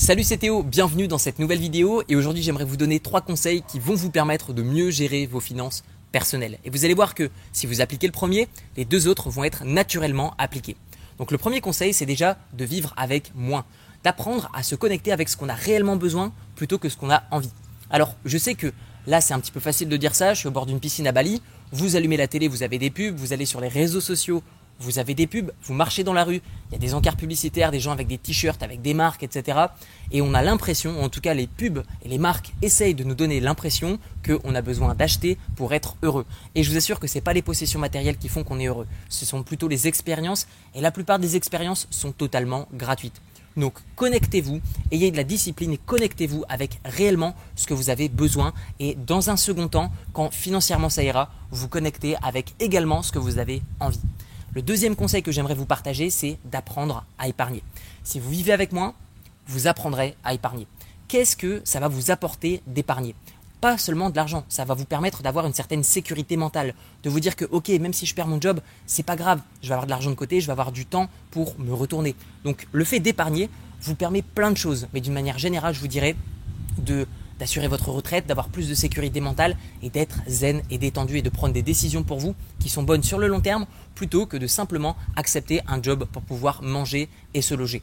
Salut c'est Théo, bienvenue dans cette nouvelle vidéo et aujourd'hui j'aimerais vous donner trois conseils qui vont vous permettre de mieux gérer vos finances personnelles. Et vous allez voir que si vous appliquez le premier, les deux autres vont être naturellement appliqués. Donc le premier conseil c'est déjà de vivre avec moins, d'apprendre à se connecter avec ce qu'on a réellement besoin plutôt que ce qu'on a envie. Alors je sais que là c'est un petit peu facile de dire ça, je suis au bord d'une piscine à Bali, vous allumez la télé, vous avez des pubs, vous allez sur les réseaux sociaux, vous avez des pubs, vous marchez dans la rue, il y a des encarts publicitaires, des gens avec des t-shirts, avec des marques, etc. Et on a l'impression, en tout cas les pubs et les marques essayent de nous donner l'impression qu'on a besoin d'acheter pour être heureux. Et je vous assure que ce n'est pas les possessions matérielles qui font qu'on est heureux, ce sont plutôt les expériences, et la plupart des expériences sont totalement gratuites. Donc connectez-vous, ayez de la discipline et connectez-vous avec réellement ce que vous avez besoin. Et dans un second temps, quand financièrement ça ira, vous connectez avec également ce que vous avez envie. Le deuxième conseil que j'aimerais vous partager, c'est d'apprendre à épargner. Si vous vivez avec moi, vous apprendrez à épargner. Qu'est-ce que ça va vous apporter d'épargner? Pas seulement de l'argent, ça va vous permettre d'avoir une certaine sécurité mentale, de vous dire que ok, même si je perds mon job, c'est pas grave, je vais avoir de l'argent de côté, je vais avoir du temps pour me retourner. Donc le fait d'épargner vous permet plein de choses, mais d'une manière générale, je vous dirais de d'assurer votre retraite, d'avoir plus de sécurité mentale et d'être zen et détendu et de prendre des décisions pour vous qui sont bonnes sur le long terme plutôt que de simplement accepter un job pour pouvoir manger et se loger.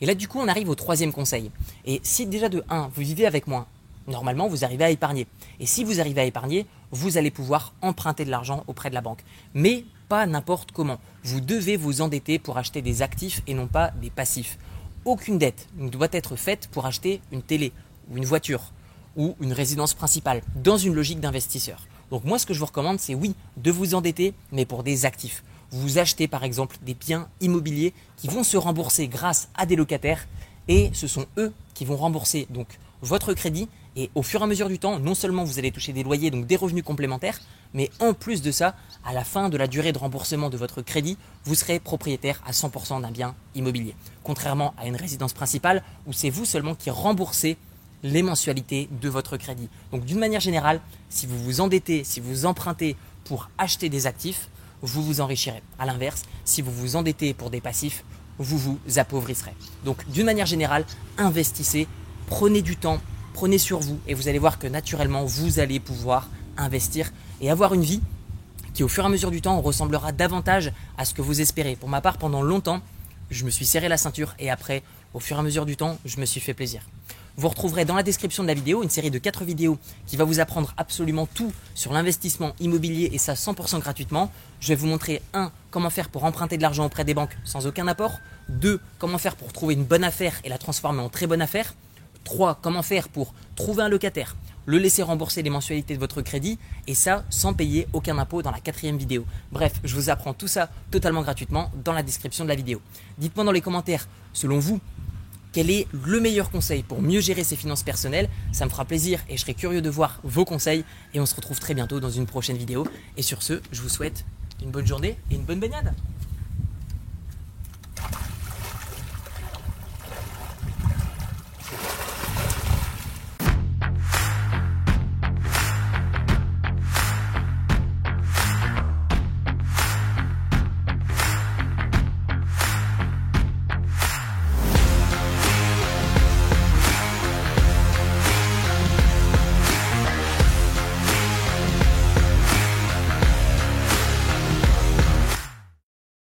Et là du coup on arrive au troisième conseil. Et si déjà de 1 vous vivez avec moi, normalement vous arrivez à épargner. Et si vous arrivez à épargner, vous allez pouvoir emprunter de l'argent auprès de la banque. Mais pas n'importe comment. Vous devez vous endetter pour acheter des actifs et non pas des passifs. Aucune dette ne doit être faite pour acheter une télé ou une voiture ou une résidence principale dans une logique d'investisseur. Donc moi ce que je vous recommande c'est oui de vous endetter mais pour des actifs. Vous achetez par exemple des biens immobiliers qui vont se rembourser grâce à des locataires et ce sont eux qui vont rembourser donc votre crédit et au fur et à mesure du temps, non seulement vous allez toucher des loyers, donc des revenus complémentaires, mais en plus de ça, à la fin de la durée de remboursement de votre crédit, vous serez propriétaire à 100% d'un bien immobilier. Contrairement à une résidence principale où c'est vous seulement qui remboursez les mensualités de votre crédit. Donc d'une manière générale, si vous vous endettez, si vous empruntez pour acheter des actifs, vous vous enrichirez. A l'inverse, si vous vous endettez pour des passifs, vous vous appauvrissez. Donc d'une manière générale, investissez, prenez du temps, prenez sur vous et vous allez voir que naturellement, vous allez pouvoir investir et avoir une vie qui au fur et à mesure du temps ressemblera davantage à ce que vous espérez. Pour ma part, pendant longtemps, je me suis serré la ceinture et après, au fur et à mesure du temps, je me suis fait plaisir. Vous retrouverez dans la description de la vidéo une série de 4 vidéos qui va vous apprendre absolument tout sur l'investissement immobilier et ça 100% gratuitement. Je vais vous montrer 1. Comment faire pour emprunter de l'argent auprès des banques sans aucun apport. 2. Comment faire pour trouver une bonne affaire et la transformer en très bonne affaire. 3. Comment faire pour trouver un locataire, le laisser rembourser les mensualités de votre crédit et ça sans payer aucun impôt dans la quatrième vidéo. Bref, je vous apprends tout ça totalement gratuitement dans la description de la vidéo. Dites-moi dans les commentaires, selon vous, quel est le meilleur conseil pour mieux gérer ses finances personnelles? Ça me fera plaisir et je serai curieux de voir vos conseils. Et on se retrouve très bientôt dans une prochaine vidéo. Et sur ce, je vous souhaite une bonne journée et une bonne baignade